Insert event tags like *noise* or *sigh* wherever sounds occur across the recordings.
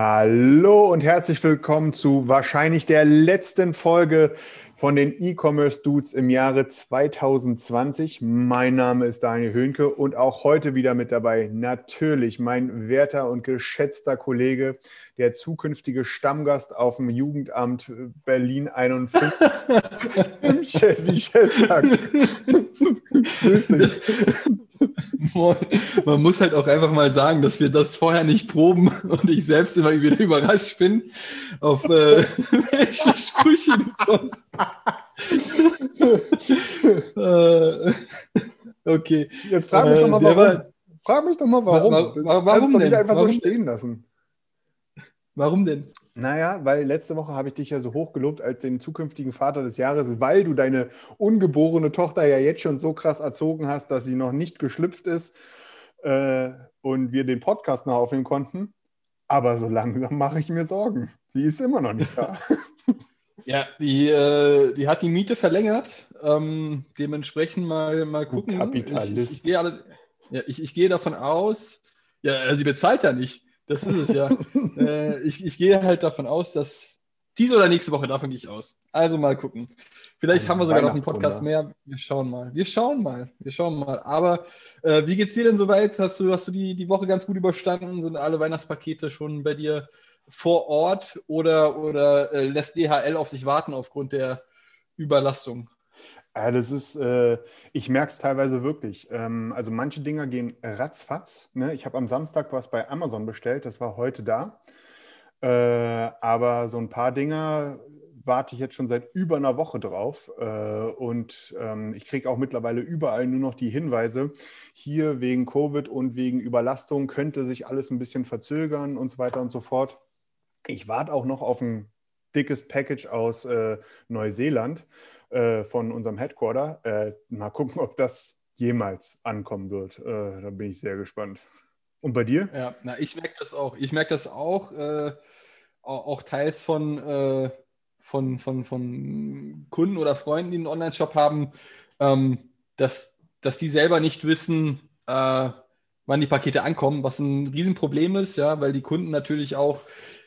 Hallo und herzlich willkommen zu wahrscheinlich der letzten Folge von den E-Commerce Dudes im Jahre 2020. Mein Name ist Daniel Höhnke und auch heute wieder mit dabei natürlich mein werter und geschätzter Kollege, der zukünftige Stammgast auf dem Jugendamt Berlin 51, *laughs* im Chessy Chestag. Grüß dich. Moin. Man muss halt auch einfach mal sagen, dass wir das vorher nicht proben und ich selbst immer wieder überrascht bin, auf äh, *laughs* welche Sprüche du kommst. äh, okay. Jetzt frag mich doch mal, Äh, wer warum. war- Frag mich doch mal, warum. Wa- wa- warum Kannst du doch nicht einfach Warum so stehen lassen. Warum denn? Naja, weil letzte Woche habe ich dich ja so hochgelobt als den zukünftigen Vater des Jahres, weil du deine ungeborene Tochter ja jetzt schon so krass erzogen hast, dass sie noch nicht geschlüpft ist äh, und wir den Podcast noch aufnehmen konnten. Aber so langsam mache ich mir Sorgen. Sie ist immer noch nicht da. *laughs* Ja, die, äh, die hat die Miete verlängert. Ähm, dementsprechend mal, mal gucken. Kapitalist. Ich, ich, gehe alle, ja, ich, ich gehe davon aus, ja, sie bezahlt ja nicht. Das ist es ja. *laughs* äh, ich, ich gehe halt davon aus, dass diese oder nächste Woche, davon gehe ich aus. Also mal gucken. Vielleicht Ein haben wir sogar noch einen. Podcast mehr. Wir schauen mal. Wir schauen mal. Wir schauen mal. Aber äh, wie geht's dir denn soweit? Hast du, hast du die, die Woche ganz gut überstanden? Sind alle Weihnachtspakete schon bei dir vor Ort oder, oder äh, lässt DHL auf sich warten aufgrund der Überlastung? Ja, das ist, äh, ich merke es teilweise wirklich. Ähm, also manche Dinger gehen ratzfatz. Ne? Ich habe am Samstag was bei Amazon bestellt, das war heute da. Äh, aber so ein paar Dinger warte ich jetzt schon seit über einer Woche drauf. Äh, und ähm, ich kriege auch mittlerweile überall nur noch die Hinweise, hier wegen Covid und wegen Überlastung könnte sich alles ein bisschen verzögern und so weiter und so fort. Ich warte auch noch auf ein dickes Package aus äh, Neuseeland äh, von unserem Headquarter. Äh, mal gucken, ob das jemals ankommen wird. Äh, da bin ich sehr gespannt. Und bei dir? Ja, na, ich merke das auch. Ich merke das auch, äh, auch, teils von, äh, von, von, von Kunden oder Freunden, die einen Online-Shop haben, ähm, dass, dass die selber nicht wissen, wann die Pakete ankommen, was ein Riesenproblem ist, ja, weil die Kunden natürlich auch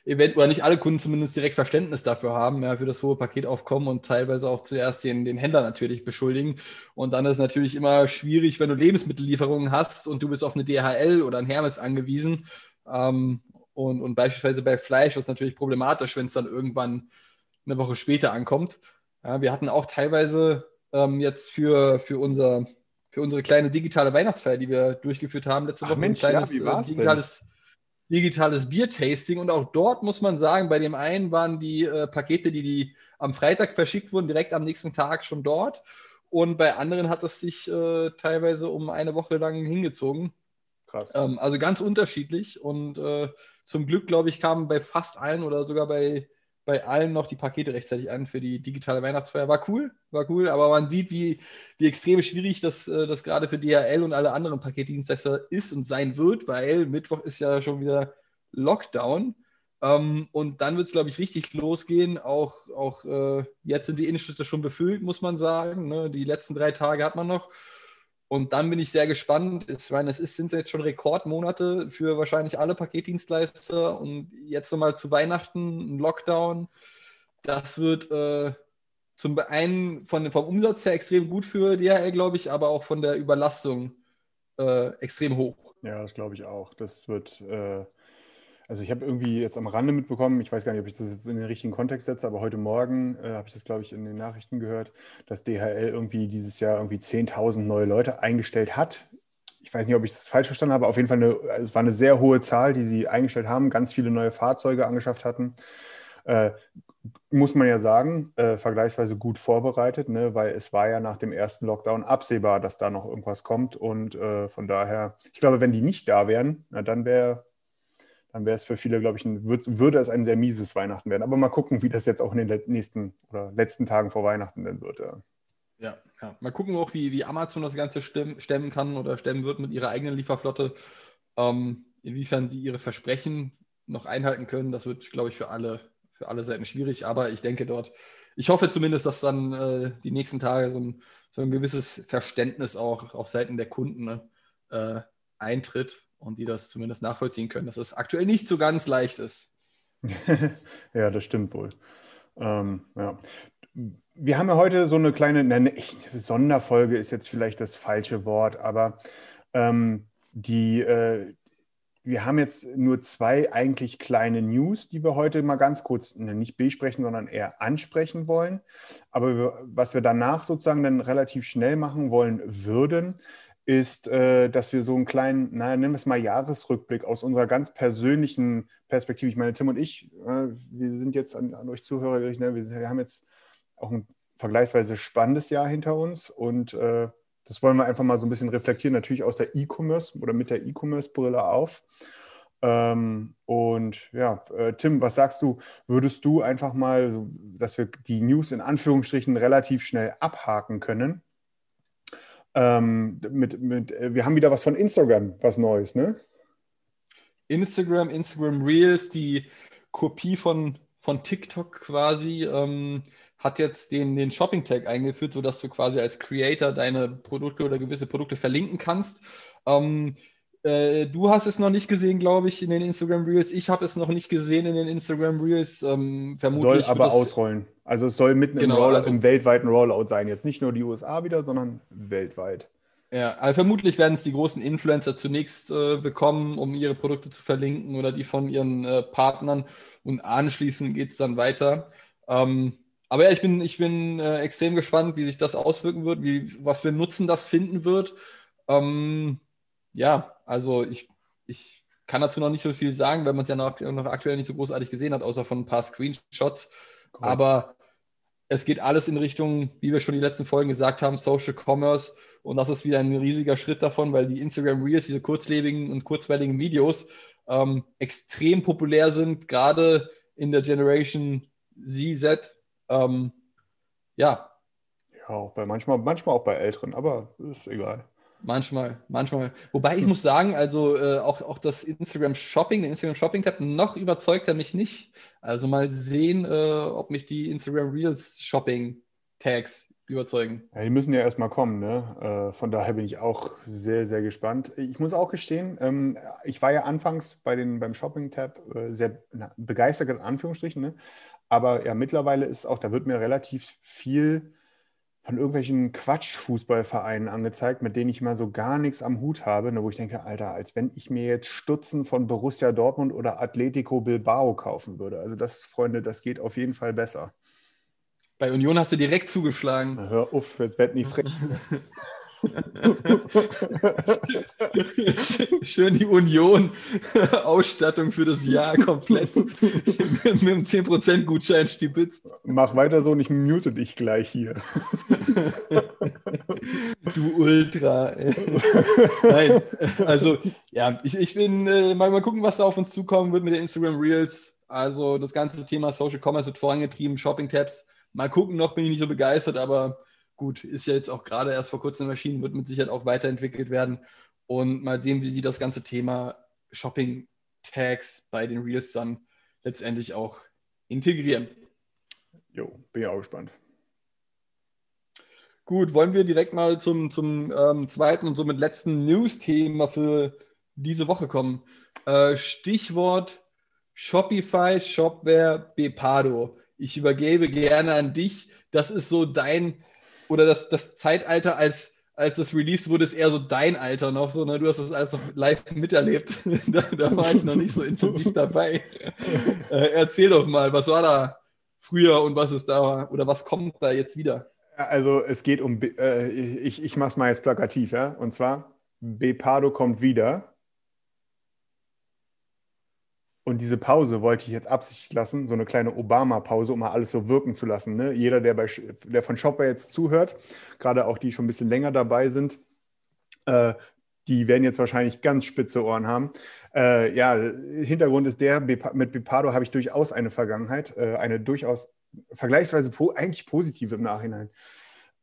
eventuell nicht alle Kunden zumindest direkt Verständnis dafür haben, ja, für das hohe Paketaufkommen und teilweise auch zuerst den, den Händler natürlich beschuldigen. Und dann ist es natürlich immer schwierig, wenn du Lebensmittellieferungen hast und du bist auf eine DHL oder ein Hermes angewiesen. Ähm, und, und beispielsweise bei Fleisch ist es natürlich problematisch, wenn es dann irgendwann eine Woche später ankommt. Ja, wir hatten auch teilweise ähm, jetzt für, für, unser, für unsere kleine digitale Weihnachtsfeier, die wir durchgeführt haben, letzte Ach Woche Mensch, ein ja, kleines wie äh, war's denn? digitales digitales Biertasting und auch dort muss man sagen, bei dem einen waren die äh, Pakete, die, die am Freitag verschickt wurden, direkt am nächsten Tag schon dort und bei anderen hat es sich äh, teilweise um eine Woche lang hingezogen. Krass. Ähm, also ganz unterschiedlich und äh, zum Glück, glaube ich, kamen bei fast allen oder sogar bei, bei allen noch die Pakete rechtzeitig an für die digitale Weihnachtsfeier. War cool, war cool, aber man sieht, wie, wie extrem schwierig das, äh, das gerade für DHL und alle anderen Paketdienstleister ist und sein wird, weil Mittwoch ist ja schon wieder Lockdown. Ähm, und dann wird es, glaube ich, richtig losgehen. Auch, auch äh, jetzt sind die Innenstädte schon befüllt, muss man sagen. Ne? Die letzten drei Tage hat man noch. Und dann bin ich sehr gespannt. Ich meine, es ist, sind jetzt schon Rekordmonate für wahrscheinlich alle Paketdienstleister. Und jetzt nochmal zu Weihnachten, ein Lockdown. Das wird äh, zum einen von, vom Umsatz her extrem gut für DHL, glaube ich, aber auch von der Überlastung äh, extrem hoch. Ja, das glaube ich auch. Das wird, äh, also ich habe irgendwie jetzt am Rande mitbekommen, ich weiß gar nicht, ob ich das jetzt in den richtigen Kontext setze, aber heute Morgen äh, habe ich das, glaube ich, in den Nachrichten gehört, dass DHL irgendwie dieses Jahr irgendwie 10.000 neue Leute eingestellt hat. Ich weiß nicht, ob ich das falsch verstanden habe, auf jeden Fall eine, es war eine sehr hohe Zahl, die sie eingestellt haben, ganz viele neue Fahrzeuge angeschafft hatten. Äh, muss man ja sagen, äh, vergleichsweise gut vorbereitet, ne? weil es war ja nach dem ersten Lockdown absehbar, dass da noch irgendwas kommt. Und äh, von daher, ich glaube, wenn die nicht da wären, na, dann wäre dann wäre es für viele, glaube ich, ein, würd, würde es ein sehr mieses Weihnachten werden. Aber mal gucken, wie das jetzt auch in den nächsten oder letzten Tagen vor Weihnachten dann wird. Ja. Ja, ja. Mal gucken auch, wie, wie Amazon das Ganze stemmen kann oder stemmen wird mit ihrer eigenen Lieferflotte. Ähm, inwiefern sie ihre Versprechen noch einhalten können, das wird, glaube ich, für alle, für alle Seiten schwierig. Aber ich denke dort, ich hoffe zumindest, dass dann äh, die nächsten Tage so ein, so ein, gewisses Verständnis auch auf Seiten der Kunden ne, äh, eintritt und die das zumindest nachvollziehen können, dass es aktuell nicht so ganz leicht ist. *laughs* ja, das stimmt wohl. Ähm, ja wir haben ja heute so eine kleine, ne, Sonderfolge ist jetzt vielleicht das falsche Wort, aber ähm, die, äh, wir haben jetzt nur zwei eigentlich kleine News, die wir heute mal ganz kurz ne, nicht besprechen, sondern eher ansprechen wollen. Aber was wir danach sozusagen dann relativ schnell machen wollen würden, ist, äh, dass wir so einen kleinen, naja, nennen wir es mal Jahresrückblick aus unserer ganz persönlichen Perspektive. Ich meine, Tim und ich, äh, wir sind jetzt an, an euch Zuhörer gerichtet, ne? wir, wir haben jetzt auch ein vergleichsweise spannendes Jahr hinter uns und äh, das wollen wir einfach mal so ein bisschen reflektieren, natürlich aus der E-Commerce oder mit der E-Commerce-Brille auf. Ähm, und ja, äh, Tim, was sagst du? Würdest du einfach mal, dass wir die News in Anführungsstrichen relativ schnell abhaken können? Ähm, mit, mit, äh, wir haben wieder was von Instagram, was Neues, ne? Instagram, Instagram Reels, die Kopie von, von TikTok quasi. Ähm, hat jetzt den, den Shopping-Tag eingeführt, sodass du quasi als Creator deine Produkte oder gewisse Produkte verlinken kannst. Ähm, äh, du hast es noch nicht gesehen, glaube ich, in den Instagram Reels. Ich habe es noch nicht gesehen in den Instagram Reels. Ähm, vermutlich soll aber ausrollen. Also es soll mitten genau, im, Rollout, also, im weltweiten Rollout sein. Jetzt nicht nur die USA wieder, sondern weltweit. Ja, also vermutlich werden es die großen Influencer zunächst äh, bekommen, um ihre Produkte zu verlinken oder die von ihren äh, Partnern und anschließend geht es dann weiter. Ähm, aber ja, ich bin, ich bin äh, extrem gespannt, wie sich das auswirken wird, wie, was für Nutzen das finden wird. Ähm, ja, also ich, ich kann dazu noch nicht so viel sagen, weil man es ja noch, noch, aktuell nicht so großartig gesehen hat, außer von ein paar Screenshots. Cool. Aber es geht alles in Richtung, wie wir schon die letzten Folgen gesagt haben, Social Commerce. Und das ist wieder ein riesiger Schritt davon, weil die Instagram Reels, diese kurzlebigen und kurzweiligen Videos, ähm, extrem populär sind, gerade in der Generation Z, ähm, ja. Ja, auch bei manchmal, manchmal auch bei Älteren, aber ist egal. Manchmal, manchmal. Wobei ich hm. muss sagen, also äh, auch, auch das Instagram Shopping, der Instagram Shopping Tab, noch überzeugt er mich nicht. Also mal sehen, äh, ob mich die Instagram Reels Shopping Tags überzeugen. Ja, die müssen ja erstmal kommen, ne? Äh, von daher bin ich auch sehr, sehr gespannt. Ich muss auch gestehen, ähm, ich war ja anfangs bei den, beim Shopping Tab äh, sehr na, begeistert, in Anführungsstrichen, ne? Aber ja, mittlerweile ist auch, da wird mir relativ viel von irgendwelchen Quatsch-Fußballvereinen angezeigt, mit denen ich mal so gar nichts am Hut habe, ne, wo ich denke, Alter, als wenn ich mir jetzt Stutzen von Borussia Dortmund oder Atletico Bilbao kaufen würde. Also das, Freunde, das geht auf jeden Fall besser. Bei Union hast du direkt zugeschlagen. Na, hör auf, jetzt werd nicht frech. *laughs* *laughs* Schön die Union-Ausstattung *laughs* für das Jahr komplett *laughs* mit einem 10% Gutschein stibitzt. Mach weiter so und ich mute dich gleich hier. Du Ultra. Nein, also ja, ich, ich bin äh, mal, mal gucken, was da auf uns zukommen wird mit den Instagram Reels. Also das ganze Thema Social Commerce wird vorangetrieben, Shopping-Tabs. Mal gucken, noch bin ich nicht so begeistert, aber gut, ist ja jetzt auch gerade erst vor kurzem erschienen, wird mit Sicherheit auch weiterentwickelt werden. Und mal sehen, wie sie das ganze Thema Shopping-Tags bei den Reels dann letztendlich auch integrieren. Jo, bin ja auch gespannt. Gut, wollen wir direkt mal zum, zum ähm, zweiten und somit letzten News-Thema für diese Woche kommen. Äh, Stichwort Shopify, Shopware, Bepado. Ich übergebe gerne an dich. Das ist so dein oder das, das Zeitalter, als, als das Release wurde, ist eher so dein Alter noch so, ne? Du hast das alles noch live miterlebt. *laughs* da, da, war ich noch nicht so intensiv *laughs* dabei. äh, erzähl doch mal, was war da früher und was ist da oder was kommt da jetzt wieder? Also es geht um, äh, ich, ich mache es mal jetzt plakativ, ja. Und zwar, Bepado kommt wieder. Und diese Pause wollte ich jetzt absichtlich lassen, so eine kleine Obama-Pause, um mal alles so wirken zu lassen. Ne? Jeder, der, bei, der von Shopware jetzt zuhört, gerade auch die schon ein bisschen länger dabei sind, äh, die werden jetzt wahrscheinlich ganz spitze Ohren haben. Äh, ja, Hintergrund ist der, mit Bipado habe ich durchaus eine Vergangenheit, äh, eine durchaus vergleichsweise po eigentlich positive im Nachhinein.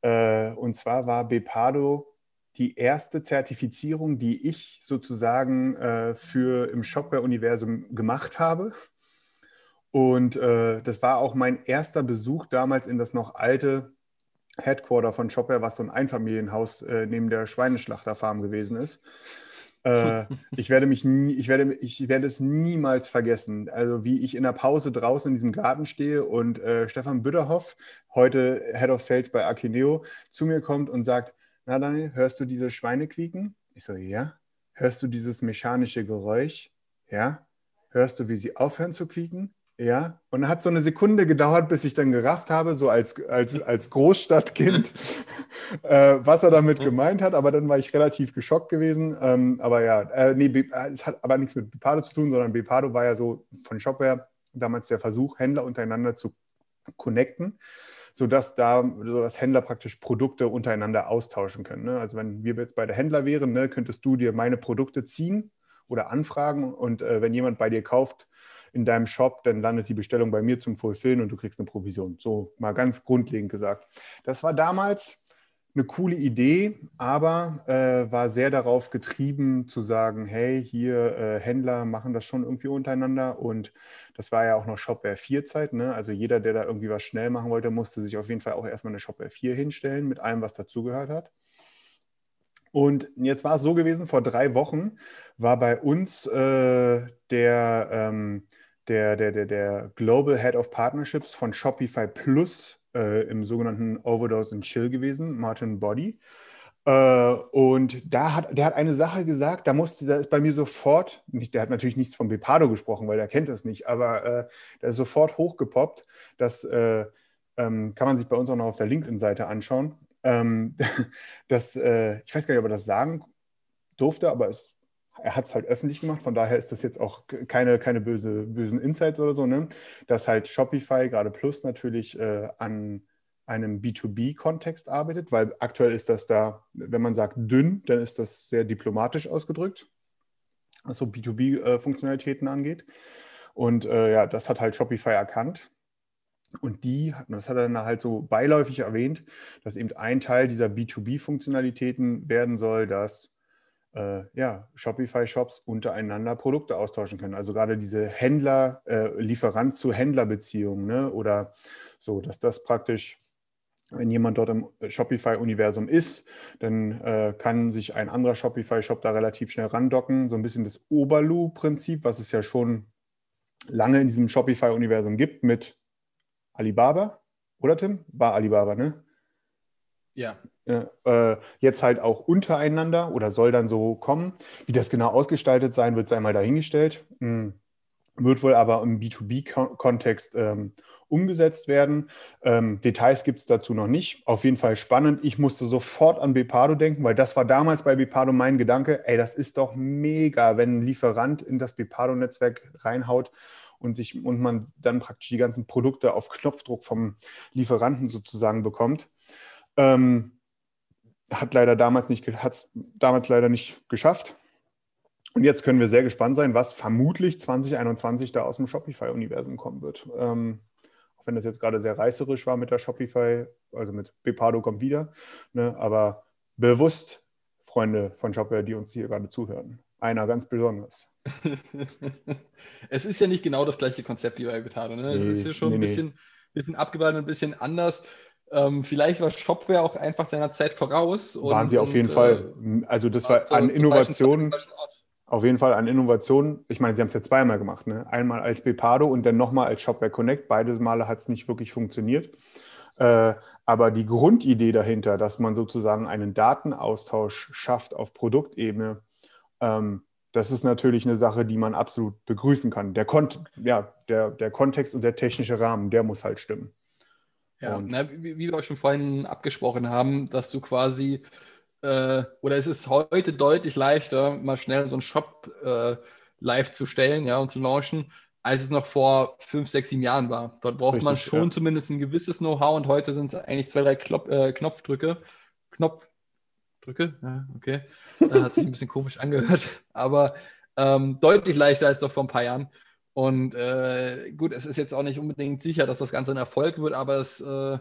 Äh, und zwar war Bepado die erste Zertifizierung, die ich sozusagen äh, für im Shopware-Universum gemacht habe. Und äh, das war auch mein erster Besuch damals in das noch alte Headquarter von Shopware, was so ein Einfamilienhaus äh, neben der Schweineschlachterfarm gewesen ist. Äh, *laughs* ich, werde mich nie, ich, werde, ich werde es niemals vergessen. Also wie ich in der Pause draußen in diesem Garten stehe und äh, Stefan Bütterhoff, heute Head of Sales bei Akineo, zu mir kommt und sagt, na Daniel, hörst du diese Schweine quieken? Ich so, ja. Hörst du dieses mechanische Geräusch? Ja. Hörst du, wie sie aufhören zu quieken? Ja. Und hat so eine Sekunde gedauert, bis ich dann gerafft habe, so als, als, als Großstadtkind, *laughs* äh, was er damit gemeint hat. Aber dann war ich relativ geschockt gewesen. Ähm, aber ja, äh, nee, äh, es hat aber nichts mit Bepado zu tun, sondern Bepado war ja so von Shopware damals der Versuch, Händler untereinander zu connecten sodass da sodass Händler praktisch Produkte untereinander austauschen können. Ne? Also wenn wir jetzt bei der Händler wären, ne, könntest du dir meine Produkte ziehen oder anfragen und äh, wenn jemand bei dir kauft in deinem Shop, dann landet die Bestellung bei mir zum Fulfillen und du kriegst eine Provision. So mal ganz grundlegend gesagt. Das war damals eine coole Idee, aber äh, war sehr darauf getrieben zu sagen, hey, hier äh, Händler machen das schon irgendwie untereinander und das war ja auch noch Shopware 4 Zeit, ne? also jeder, der da irgendwie was schnell machen wollte, musste sich auf jeden Fall auch erstmal eine Shopware 4 hinstellen mit allem, was dazugehört hat. Und jetzt war es so gewesen, vor drei Wochen war bei uns äh, der, ähm, der, der, der, der Global Head of Partnerships von Shopify Plus äh, im sogenannten Overdose and Chill gewesen, Martin Body. Äh, und da hat, der hat eine Sache gesagt, da musste, da ist bei mir sofort, nicht, der hat natürlich nichts von Bepado gesprochen, weil der kennt das nicht, aber äh, der ist sofort hochgepoppt. Das äh, ähm, kann man sich bei uns auch noch auf der LinkedIn-Seite anschauen. Ähm, *laughs* das, äh, ich weiß gar nicht, ob er das sagen durfte, aber es er hat es halt öffentlich gemacht, von daher ist das jetzt auch keine, keine böse, bösen Insights oder so, ne? dass halt Shopify, gerade Plus natürlich äh, an einem B2B-Kontext arbeitet, weil aktuell ist das da, wenn man sagt dünn, dann ist das sehr diplomatisch ausgedrückt, was so B2B-Funktionalitäten äh, angeht. Und äh, ja, das hat halt Shopify erkannt. Und die, das hat er dann halt so beiläufig erwähnt, dass eben ein Teil dieser B2B-Funktionalitäten werden soll, dass äh, ja, Shopify-Shops untereinander Produkte austauschen können. Also gerade diese Händler, äh, Lieferant zu Händler-Beziehungen ne? oder so, dass das praktisch, wenn jemand dort im Shopify-Universum ist, dann äh, kann sich ein anderer Shopify-Shop da relativ schnell randocken. So ein bisschen das Oberlu-Prinzip, was es ja schon lange in diesem Shopify-Universum gibt mit Alibaba, oder Tim? War Alibaba, ne? Ja. Äh, jetzt halt auch untereinander oder soll dann so kommen. Wie das genau ausgestaltet sein wird, sei mal dahingestellt. Mhm. Wird wohl aber im B2B-Kontext ähm, umgesetzt werden. Ähm, Details gibt es dazu noch nicht. Auf jeden Fall spannend. Ich musste sofort an Bepado denken, weil das war damals bei Bepado mein Gedanke. Ey, das ist doch mega, wenn ein Lieferant in das Bepado-Netzwerk reinhaut und, sich, und man dann praktisch die ganzen Produkte auf Knopfdruck vom Lieferanten sozusagen bekommt. Ähm, hat leider damals nicht, hat damals leider nicht geschafft. Und jetzt können wir sehr gespannt sein, was vermutlich 2021 da aus dem Shopify-Universum kommen wird. Ähm, auch wenn das jetzt gerade sehr reißerisch war mit der Shopify, also mit Bepado kommt wieder. Ne? Aber bewusst, Freunde von Shopware, die uns hier gerade zuhören. Einer ganz besonders. *laughs* es ist ja nicht genau das gleiche Konzept wie bei Betado. Ne? Nee, es ist ja schon nee, ein bisschen, nee. bisschen abgewandelt, ein bisschen anders. Ähm, vielleicht war Shopware auch einfach seiner Zeit voraus. Waren und, sie auf jeden und, Fall. Äh, also das war an Innovationen. Auf jeden Fall an Innovationen. Ich meine, sie haben es ja zweimal gemacht. Ne? Einmal als Bepado und dann nochmal als Shopware Connect. Beide Male hat es nicht wirklich funktioniert. Äh, aber die Grundidee dahinter, dass man sozusagen einen Datenaustausch schafft auf Produktebene, ähm, das ist natürlich eine Sache, die man absolut begrüßen kann. Der, Kon ja, der, der Kontext und der technische Rahmen, der muss halt stimmen. Ja, na, wie, wie, wir auch schon vorhin abgesprochen haben, dass du quasi, äh, oder es ist heute deutlich leichter, mal schnell so einen Shop äh, live zu stellen ja, und zu launchen, als es noch vor fünf, sechs, sieben Jahren war. Dort braucht man Richtig, schon ja. zumindest ein gewisses Know-how und heute sind es eigentlich zwei, drei Klop äh, Knopfdrücke. Knopfdrücke? Ja, okay. Da hat sich ein bisschen komisch angehört, *laughs* aber ähm, deutlich leichter als noch vor ein paar Jahren. Und äh, gut, es ist jetzt auch nicht unbedingt sicher, dass das Ganze ein Erfolg wird, aber es äh,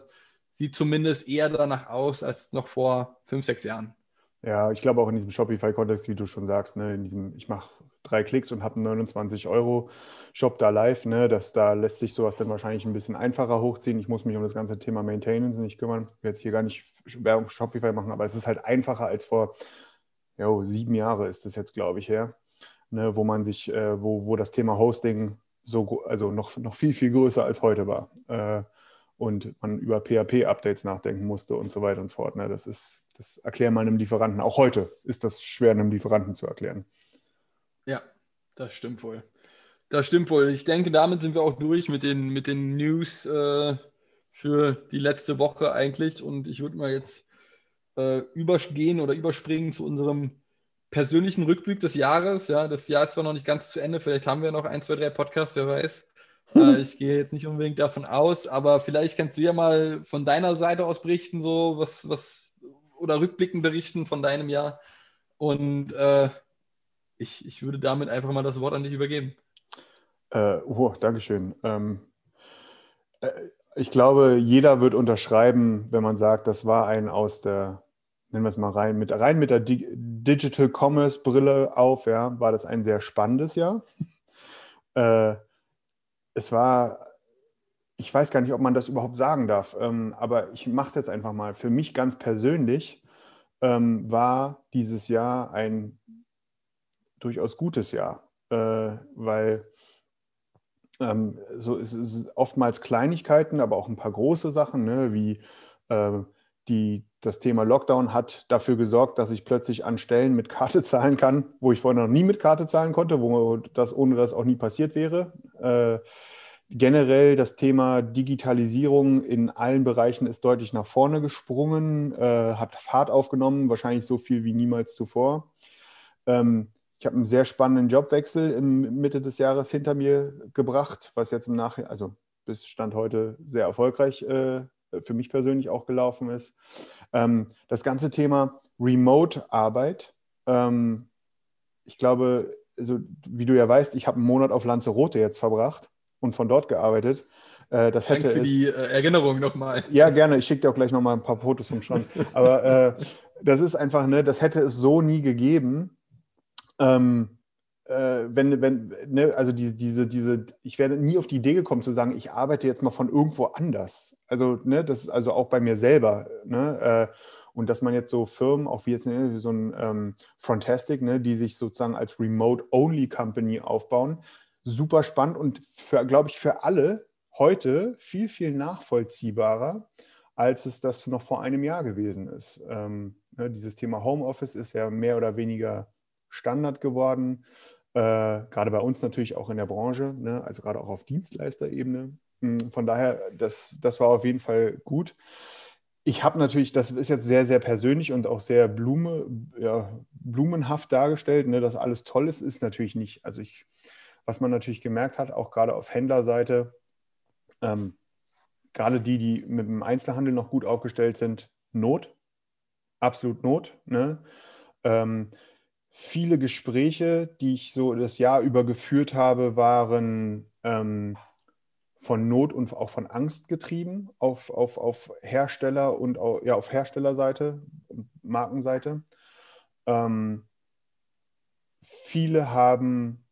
sieht zumindest eher danach aus als noch vor fünf, sechs Jahren. Ja, ich glaube auch in diesem Shopify-Kontext, wie du schon sagst, ne, in diesem, ich mache drei Klicks und habe einen 29 Euro Shop da live, ne, das, da lässt sich sowas dann wahrscheinlich ein bisschen einfacher hochziehen. Ich muss mich um das ganze Thema Maintenance nicht kümmern. Ich will jetzt hier gar nicht Werbung Shopify machen, aber es ist halt einfacher als vor jo, sieben Jahre ist das jetzt, glaube ich, her, ne, wo man sich, äh, wo, wo das Thema Hosting so, also noch, noch viel, viel größer als heute war. Äh, und man über PHP-Updates nachdenken musste und so weiter und so fort. Ne? Das ist, das erklären mal einem Lieferanten. Auch heute ist das schwer, einem Lieferanten zu erklären. Ja, das stimmt wohl. Das stimmt wohl. Ich denke, damit sind wir auch durch mit den, mit den News äh, für die letzte Woche eigentlich. Und ich würde mal jetzt äh, übergehen oder überspringen zu unserem persönlichen Rückblick des Jahres. Ja, das Jahr ist zwar noch nicht ganz zu Ende. Vielleicht haben wir noch ein, zwei, drei Podcasts, wer weiß. Äh, ich gehe jetzt nicht unbedingt davon aus, aber vielleicht kannst du ja mal von deiner Seite aus berichten, so was, was oder rückblickend berichten von deinem Jahr. Und äh, ich, ich würde damit einfach mal das Wort an dich übergeben. Äh, oh, Dankeschön. Ähm, äh, ich glaube, jeder wird unterschreiben, wenn man sagt, das war ein aus der, nennen wir es mal rein, mit, rein mit der Di Digital Commerce Brille auf, ja, war das ein sehr spannendes Jahr. *laughs* äh, es war, ich weiß gar nicht, ob man das überhaupt sagen darf, ähm, aber ich mache es jetzt einfach mal. Für mich ganz persönlich ähm, war dieses Jahr ein durchaus gutes Jahr, äh, weil ähm, so es ist oftmals Kleinigkeiten, aber auch ein paar große Sachen, ne, wie äh, die, das Thema Lockdown hat dafür gesorgt, dass ich plötzlich an Stellen mit Karte *laughs* zahlen kann, wo ich vorher noch nie mit Karte zahlen konnte, wo das ohne das auch nie passiert wäre. Äh, generell das Thema Digitalisierung in allen Bereichen ist deutlich nach vorne gesprungen, äh, hat Fahrt aufgenommen, wahrscheinlich so viel wie niemals zuvor. Ähm, ich habe einen sehr spannenden Jobwechsel im Mitte des Jahres hinter mir gebracht, was jetzt im Nachhinein, also bis Stand heute sehr erfolgreich äh, für mich persönlich auch gelaufen ist. Ähm, das ganze Thema Remote-Arbeit. Ähm, ich glaube, also, wie du ja weißt, ich habe einen Monat auf Lanzarote jetzt verbracht und von dort gearbeitet. Äh, das Danke hätte für es, die äh, Erinnerung nochmal. ja, gerne. Ich schicke dir auch gleich nochmal ein paar Fotos vom Strand. Aber äh, das ist einfach, ne, das hätte es so nie gegeben. Ähm, äh, wenn, wenn, ne, also diese, diese, diese, ich wäre nie auf die Idee gekommen zu sagen, ich arbeite jetzt mal von irgendwo anders. Also, ne, das ist also auch bei mir selber, ne, äh, und dass man jetzt so Firmen, auch wie jetzt ne, so ein ähm, Frontastic, ne, die sich sozusagen als Remote-Only-Company aufbauen, super spannend und glaube ich, für alle heute viel, viel nachvollziehbarer, als es das noch vor einem Jahr gewesen ist. Ähm, ne, dieses Thema Homeoffice ist ja mehr oder weniger Standard geworden, äh, gerade bei uns natürlich auch in der Branche, ne, also gerade auch auf Dienstleisterebene. Hm, Von daher, das, das war auf jeden Fall gut. Ich habe natürlich, das ist jetzt sehr, sehr persönlich und auch sehr Blume, ja, blumenhaft dargestellt, ne, dass alles toll ist, ist natürlich nicht. Also ich, was man natürlich gemerkt hat, auch gerade auf Händlerseite, ähm, gerade die, die mit dem Einzelhandel noch gut aufgestellt sind, Not, absolut Not. Ne? Ähm, viele Gespräche, die ich so das Jahr über geführt habe, waren ähm, von Not und auch von Angst getrieben auf, auf, auf Hersteller und auch, ja, auf Herstellerseite, Markenseite. Ähm, viele haben,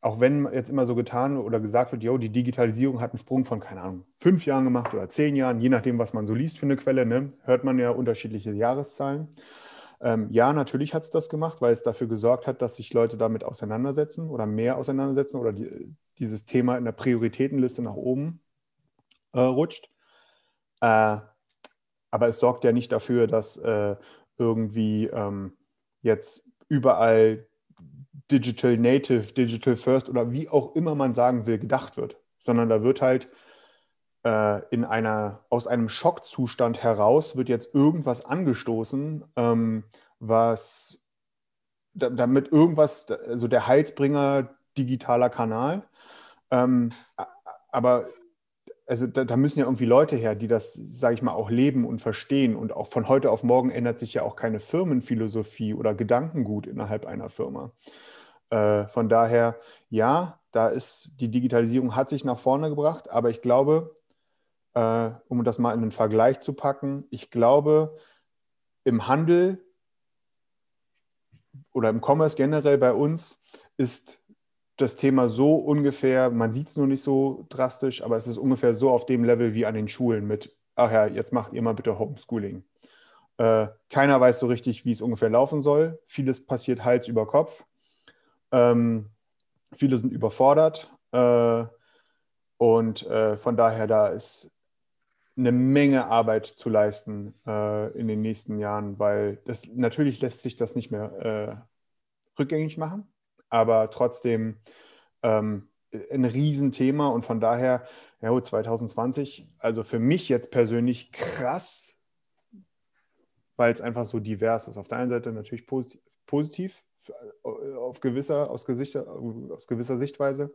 auch wenn jetzt immer so getan oder gesagt wird, jo, die Digitalisierung hat einen Sprung von, keine Ahnung, fünf Jahren gemacht oder zehn Jahren, je nachdem, was man so liest für eine Quelle, ne, hört man ja unterschiedliche Jahreszahlen. Ähm, ja, natürlich hat es das gemacht, weil es dafür gesorgt hat, dass sich Leute damit auseinandersetzen oder mehr auseinandersetzen oder die, dieses Thema in der Prioritätenliste nach oben äh, rutscht. Äh, aber es sorgt ja nicht dafür, dass äh, irgendwie ähm, jetzt überall Digital Native, Digital First oder wie auch immer man sagen will, gedacht wird, sondern da wird halt in einer, aus einem Schockzustand heraus wird jetzt irgendwas angestoßen, ähm, was damit irgendwas, also der Heilsbringer digitaler Kanal. Ähm, aber also da, da, müssen ja irgendwie Leute her, die das, sage ich mal, auch leben und verstehen. Und auch von heute auf morgen ändert sich ja auch keine Firmenphilosophie oder Gedankengut innerhalb einer Firma. Äh, von daher, ja, da ist die Digitalisierung hat sich nach vorne gebracht, aber ich glaube, äh, um das mal in einen Vergleich zu packen, ich glaube, im Handel oder im Commerce generell bei uns ist das Thema so ungefähr, man sieht es nur nicht so drastisch, aber es ist ungefähr so auf dem Level wie an den Schulen mit, ach ja, jetzt macht ihr mal bitte Homeschooling. Äh, keiner weiß so richtig, wie es ungefähr laufen soll. Vieles passiert Hals über Kopf. Ähm, viele sind überfordert. Äh, und äh, von daher, da ist eine Menge Arbeit zu leisten äh, in den nächsten Jahren, weil das natürlich lässt sich das nicht mehr äh, rückgängig machen aber trotzdem ähm, ein Riesenthema und von daher, ja, 2020, also für mich jetzt persönlich krass, weil es einfach so divers ist. Auf der einen Seite natürlich positiv, positiv auf gewisser, aus, Gesichter, aus gewisser Sichtweise,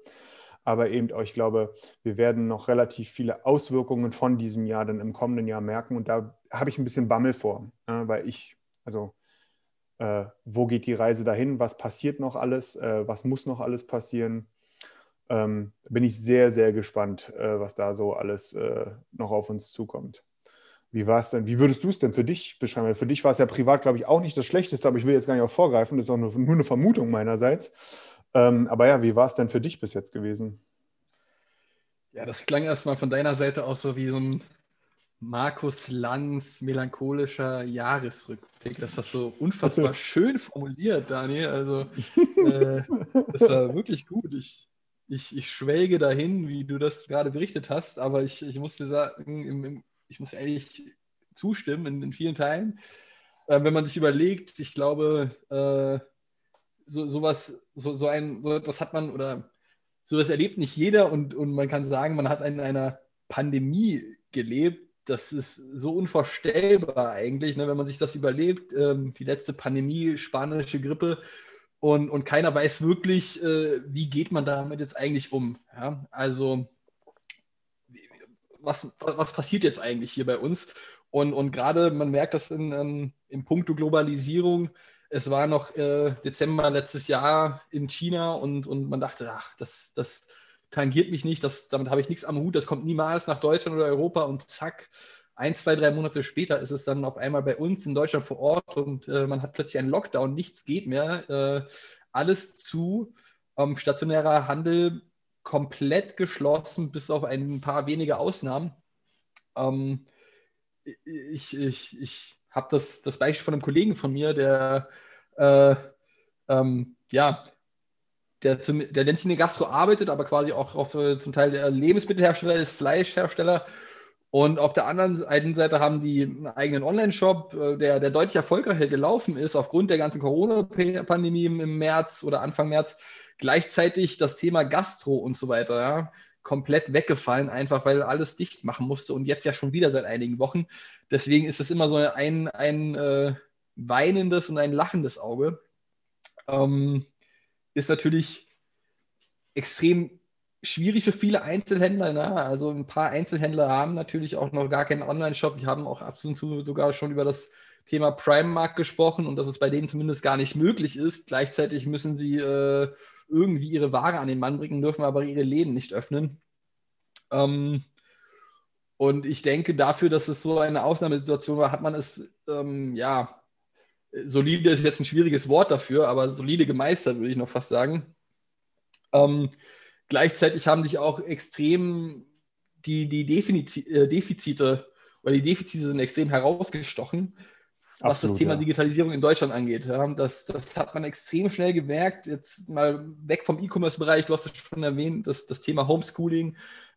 aber eben auch, ich glaube, wir werden noch relativ viele Auswirkungen von diesem Jahr dann im kommenden Jahr merken und da habe ich ein bisschen Bammel vor, weil ich, also äh, wo geht die Reise dahin, was passiert noch alles, äh, was muss noch alles passieren. Ähm, bin ich sehr, sehr gespannt, äh, was da so alles äh, noch auf uns zukommt. Wie war es denn? Wie würdest du es denn für dich beschreiben? Für dich war es ja privat, glaube ich, auch nicht das Schlechteste, aber ich will jetzt gar nicht auch vorgreifen, das ist auch nur, nur eine Vermutung meinerseits. Ähm, aber ja, wie war es denn für dich bis jetzt gewesen? Ja, das klang erstmal von deiner Seite auch so wie so ein Markus Lanz melancholischer Jahresrückblick. Das ist so unfassbar *laughs* schön formuliert, Daniel. Also, *laughs* äh, das war wirklich gut. Ich, ich, ich schwelge dahin, wie du das gerade berichtet hast, aber ich, ich muss dir sagen, im, im, ich muss ehrlich zustimmen in, in vielen Teilen. Äh, wenn man sich überlegt, ich glaube, äh, so, sowas, so, so, ein, so etwas hat man oder sowas erlebt nicht jeder und, und man kann sagen, man hat in einer Pandemie gelebt, das ist so unvorstellbar eigentlich, ne, wenn man sich das überlebt. Ähm, die letzte Pandemie, spanische Grippe und, und keiner weiß wirklich, äh, wie geht man damit jetzt eigentlich um. Ja? Also, was, was passiert jetzt eigentlich hier bei uns? Und, und gerade, man merkt das in, ähm, im Punkto Globalisierung. Es war noch äh, Dezember letztes Jahr in China und, und man dachte, ach, das, das, tangiert mich nicht, das, damit habe ich nichts am Hut, das kommt niemals nach Deutschland oder Europa und zack, ein, zwei, drei Monate später ist es dann auf einmal bei uns in Deutschland vor Ort und äh, man hat plötzlich einen Lockdown, nichts geht mehr, äh, alles zu, ähm, stationärer Handel komplett geschlossen, bis auf ein paar wenige Ausnahmen. Ähm, ich ich, ich habe das, das Beispiel von einem Kollegen von mir, der äh, ähm, ja, der, zum, der nennt sich eine Gastro arbeitet, aber quasi auch auf, äh, zum Teil der Lebensmittelhersteller ist, Fleischhersteller. Und auf der anderen Seite haben die einen eigenen Online-Shop, äh, der, der deutlich erfolgreicher gelaufen ist, aufgrund der ganzen Corona-Pandemie im März oder Anfang März. Gleichzeitig das Thema Gastro und so weiter, ja, komplett weggefallen, einfach weil alles dicht machen musste und jetzt ja schon wieder seit einigen Wochen. Deswegen ist es immer so ein, ein äh, weinendes und ein lachendes Auge. Ähm, ist natürlich extrem schwierig für viele Einzelhändler. Ne? Also ein paar Einzelhändler haben natürlich auch noch gar keinen Online-Shop. Wir haben auch ab und zu sogar schon über das Thema Prime-Markt gesprochen und dass es bei denen zumindest gar nicht möglich ist. Gleichzeitig müssen sie äh, irgendwie ihre Ware an den Mann bringen, dürfen aber ihre Läden nicht öffnen. Ähm, und ich denke, dafür, dass es so eine Ausnahmesituation war, hat man es ähm, ja solide ist jetzt ein schwieriges Wort dafür, aber solide gemeistert, würde ich noch fast sagen. Ähm, gleichzeitig haben sich auch extrem die, die Defizite, äh, Defizite oder die Defizite sind extrem herausgestochen, was Absolut, das Thema ja. Digitalisierung in Deutschland angeht. Ja, das, das hat man extrem schnell gemerkt. Jetzt mal weg vom E-Commerce-Bereich, du hast es schon erwähnt, das, das Thema Homeschooling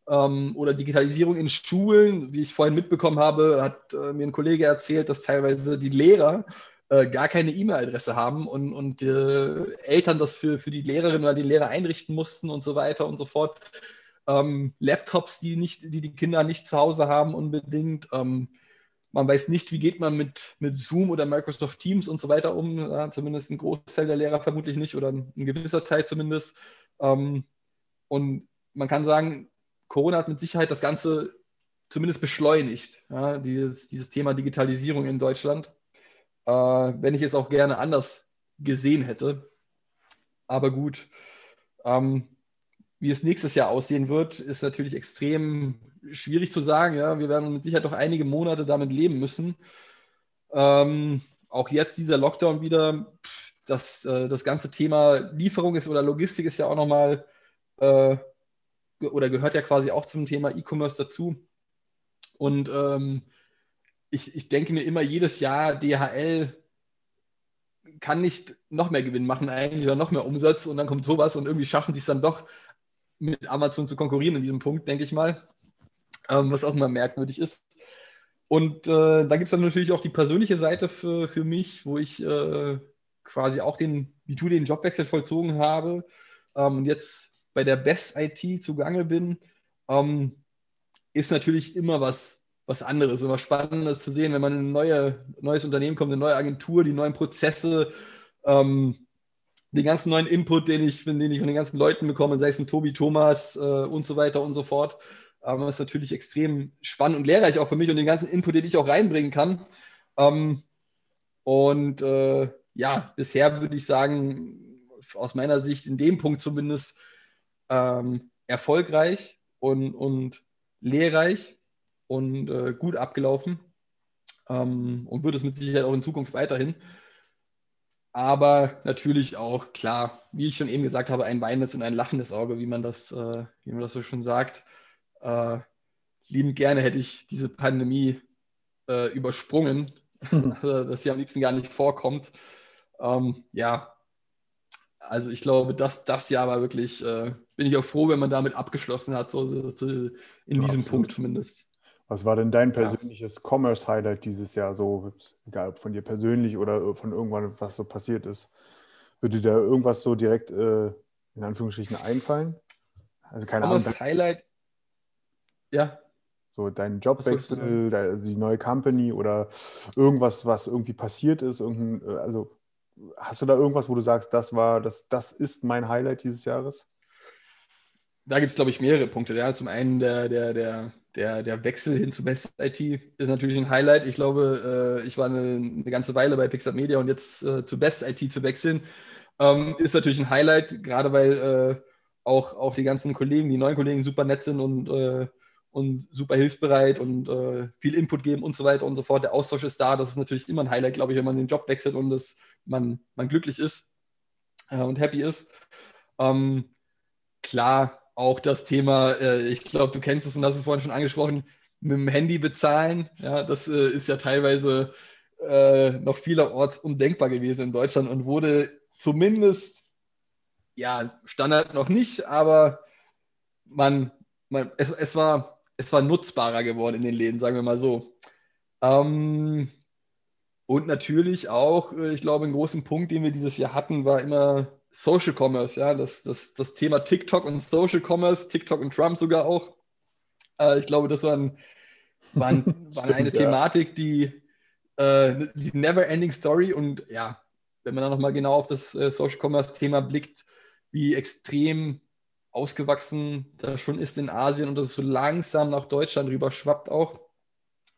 ähm, oder Digitalisierung in Schulen. Wie ich vorhin mitbekommen habe, hat äh, mir ein Kollege erzählt, dass teilweise die Lehrer äh, gar keine E-Mail-Adresse haben und, und äh, Eltern das für, für die Lehrerin oder die Lehrer einrichten mussten und so weiter und so fort. Ähm, Laptops, die, nicht, die die Kinder nicht zu Hause haben unbedingt. Ähm, man weiß nicht, wie geht man mit, mit Zoom oder Microsoft Teams und so weiter um. Ja, zumindest ein Großteil der Lehrer vermutlich nicht oder ein, ein gewisser Teil zumindest. Ähm, und man kann sagen, Corona hat mit Sicherheit das Ganze zumindest beschleunigt, ja, dieses, dieses Thema Digitalisierung in Deutschland. Äh, wenn ich es auch gerne anders gesehen hätte. Aber gut, ähm, wie es nächstes Jahr aussehen wird, ist natürlich extrem schwierig zu sagen. Ja, wir werden mit Sicherheit noch einige Monate damit leben müssen. Ähm, auch jetzt dieser Lockdown wieder, das, äh, das ganze Thema Lieferung ist oder Logistik ist ja auch nochmal äh, oder gehört ja quasi auch zum Thema E-Commerce dazu. Und ähm, ich, ich denke mir immer jedes Jahr, DHL kann nicht noch mehr Gewinn machen eigentlich oder noch mehr Umsatz und dann kommt sowas und irgendwie schaffen sie es dann doch mit Amazon zu konkurrieren in diesem Punkt, denke ich mal, ähm, was auch immer merkwürdig ist. Und äh, da gibt es dann natürlich auch die persönliche Seite für, für mich, wo ich äh, quasi auch den, wie du den Jobwechsel vollzogen habe ähm, und jetzt bei der Best IT zugange bin, ähm, ist natürlich immer was, was anderes, immer Spannendes zu sehen, wenn man in ein neue, neues Unternehmen kommt, eine neue Agentur, die neuen Prozesse, ähm, den ganzen neuen Input, den ich, den ich von den ganzen Leuten bekomme, sei es ein Tobi, Thomas äh, und so weiter und so fort. Ähm, das ist natürlich extrem spannend und lehrreich auch für mich und den ganzen Input, den ich auch reinbringen kann. Ähm, und äh, ja, bisher würde ich sagen, aus meiner Sicht in dem Punkt zumindest ähm, erfolgreich und, und lehrreich und äh, gut abgelaufen ähm, und wird es mit Sicherheit auch in Zukunft weiterhin. Aber natürlich auch, klar, wie ich schon eben gesagt habe, ein weinendes und ein lachendes Auge, wie man das, äh, wie man das so schon sagt. Äh, liebend gerne hätte ich diese Pandemie äh, übersprungen, also, *laughs* dass sie am liebsten gar nicht vorkommt. Ähm, ja, also ich glaube, dass das Jahr war wirklich, äh, bin ich auch froh, wenn man damit abgeschlossen hat, so, so in diesem Absolut. Punkt zumindest. Was war denn dein persönliches ja. Commerce-Highlight dieses Jahr? So, egal ob von dir persönlich oder von irgendwann, was so passiert ist. Würde dir da irgendwas so direkt äh, in Anführungsstrichen einfallen? Also keine Commerce Ahnung. Highlight, ja. So dein Jobwechsel, die neue Company oder irgendwas, was irgendwie passiert ist, irgendein, äh, also hast du da irgendwas, wo du sagst, das war, das, das ist mein Highlight dieses Jahres? Da gibt es, glaube ich, mehrere Punkte. Ja, zum einen der, der, der, der, der Wechsel hin zu Best IT ist natürlich ein Highlight. Ich glaube, äh, ich war eine, eine, ganze Weile bei Pixar Media und jetzt äh, zu Best IT zu wechseln, ähm, ist natürlich ein Highlight, gerade weil äh, auch, auch die ganzen Kollegen, die neuen Kollegen super nett sind und, äh, und super hilfsbereit und äh, viel Input geben und so weiter und so fort. Der Austausch ist da. Das ist natürlich immer ein Highlight, glaube ich, wenn man den Job wechselt und das, man, man glücklich ist äh, und happy ist. Ähm, klar, auch das Thema, äh, ich glaube, du kennst es und hast es vorhin schon angesprochen, mit dem Handy bezahlen. Ja, das äh, ist ja teilweise äh, noch vielerorts undenkbar gewesen in Deutschland und wurde zumindest, ja, Standard noch nicht, aber man, man es, es, war, es war nutzbarer geworden in den Läden, sagen wir mal so. Ähm, und natürlich auch, äh, ich glaube, ein großen Punkt, den wir dieses Jahr hatten, war immer Social Commerce, ja, das, das, das Thema TikTok und Social Commerce, TikTok und Trump sogar auch. Äh, ich glaube, das waren, waren, *laughs* waren eine ja. Thematik, die, äh, die Never-Ending Story und ja, wenn man dann nochmal genau auf das äh, Social Commerce-Thema blickt, wie extrem ausgewachsen das schon ist in Asien und dass es so langsam nach Deutschland rüber schwappt auch.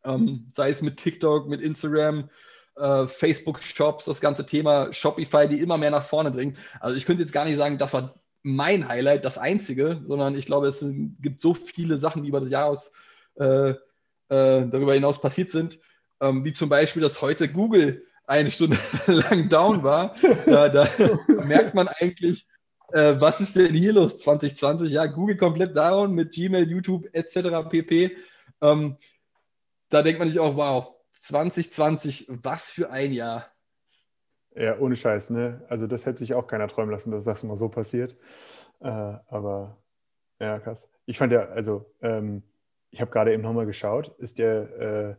Ähm, sei es mit TikTok, mit Instagram, äh, Facebook-Shops, das ganze Thema Shopify, die immer mehr nach vorne bringen. Also ich könnte jetzt gar nicht sagen, das war mein Highlight, das einzige, sondern ich glaube, es gibt so viele Sachen, die über das Jahr aus, äh, äh, darüber hinaus passiert sind, ähm, wie zum Beispiel, dass heute Google eine Stunde *laughs* lang down war. da, da *laughs* merkt man eigentlich, äh, was ist denn hier los 2020? Ja, Google komplett down mit Gmail, YouTube etc. pp. Ähm, da denkt man sich auch, wow, 2020, was für ein Jahr. Ja, ohne Scheiß, ne? Also das hätte sich auch keiner träumen lassen, dass das mal so passiert. Äh, aber ja, krass. Ich fand ja, also ähm, ich habe gerade eben nochmal geschaut, ist der, äh,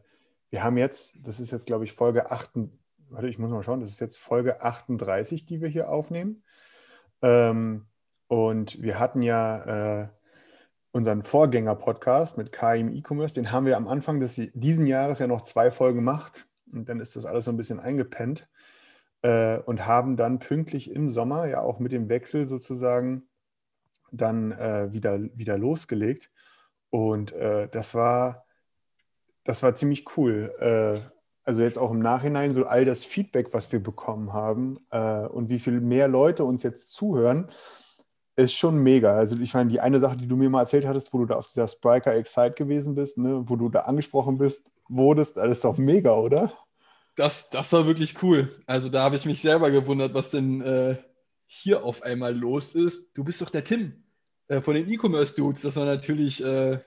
wir haben jetzt, das ist jetzt glaube ich Folge 8, warte, ich muss mal schauen, das ist jetzt Folge 38, die wir hier aufnehmen. Ähm, und wir hatten ja, äh, unseren Vorgänger-Podcast mit KIM E-Commerce, den haben wir am Anfang des diesen Jahres ja noch zwei Folgen gemacht und dann ist das alles so ein bisschen eingepennt äh, und haben dann pünktlich im Sommer ja auch mit dem Wechsel sozusagen dann äh, wieder, wieder losgelegt. Und äh, das war das war ziemlich cool. Äh, also jetzt auch im Nachhinein so all das Feedback, was wir bekommen haben äh, und wie viel mehr Leute uns jetzt zuhören, ist schon mega. Also ich meine, die eine Sache, die du mir mal erzählt hattest, wo du da auf dieser Spriker Excite gewesen bist, ne, wo du da angesprochen bist, wurdest, das ist doch mega, oder? Das, das war wirklich cool. Also da habe ich mich selber gewundert, was denn äh, hier auf einmal los ist. Du bist doch der Tim äh, von den E-Commerce-Dudes. Das war natürlich äh, ja,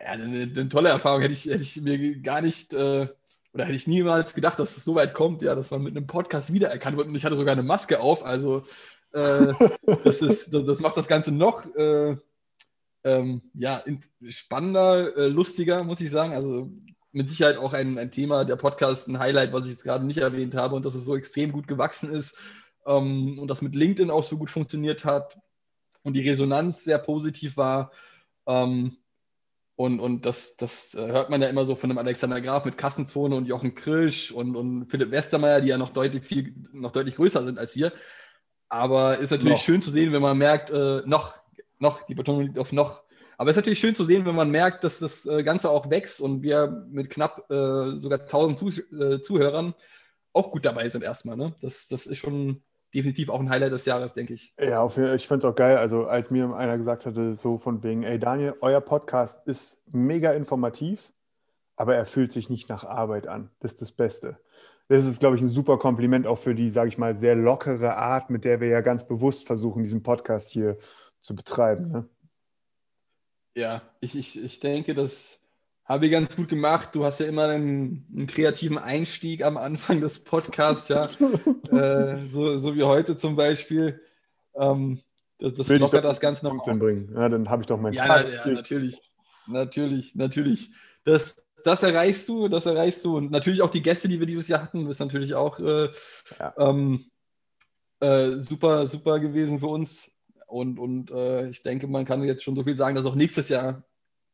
eine, eine, tolle Erfahrung. Hätte ich, hätte ich mir gar nicht äh, oder hätte ich niemals gedacht, dass es so weit kommt, ja, dass man mit einem Podcast wiedererkannt wird. Und ich hatte sogar eine Maske auf. Also äh, das, ist, das macht das Ganze noch äh, ähm, ja, spannender, äh, lustiger, muss ich sagen. Also mit Sicherheit auch ein, ein Thema, der Podcast, ein Highlight, was ich jetzt gerade nicht erwähnt habe und dass es so extrem gut gewachsen ist ähm, und das mit LinkedIn auch so gut funktioniert hat und die Resonanz sehr positiv war. Ähm, und, und das, das hört man ja immer so von dem Alexander Graf mit Kassenzone und Jochen Krisch und, und Philipp Westermeier, die ja noch deutlich viel, noch deutlich größer sind als wir. Aber ist natürlich noch. schön zu sehen, wenn man merkt, äh, noch, noch, die Betonung liegt auf noch. Aber es ist natürlich schön zu sehen, wenn man merkt, dass das äh, Ganze auch wächst und wir mit knapp äh, sogar 1000 Zuh äh, Zuhörern auch gut dabei sind erstmal. Ne? Das, das ist schon definitiv auch ein Highlight des Jahres, denke ich. Ja, ich fand es auch geil. Also als mir einer gesagt hatte, so von wegen, ey Daniel, euer Podcast ist mega informativ, aber er fühlt sich nicht nach Arbeit an. Das ist das Beste das ist, glaube ich, ein super Kompliment auch für die, sage ich mal, sehr lockere Art, mit der wir ja ganz bewusst versuchen, diesen Podcast hier zu betreiben. Ne? Ja, ich, ich, ich denke, das habe ich ganz gut gemacht. Du hast ja immer einen, einen kreativen Einstieg am Anfang des Podcasts, ja. *laughs* äh, so, so wie heute zum Beispiel. Ähm, das das lockert das Ganze noch. Bringen. Ja, dann habe ich doch mein Ja, na, ja natürlich. Natürlich, natürlich. Das, das erreichst du, das erreichst du. Und natürlich auch die Gäste, die wir dieses Jahr hatten, ist natürlich auch äh, ja. ähm, äh, super, super gewesen für uns. Und, und äh, ich denke, man kann jetzt schon so viel sagen, dass auch nächstes Jahr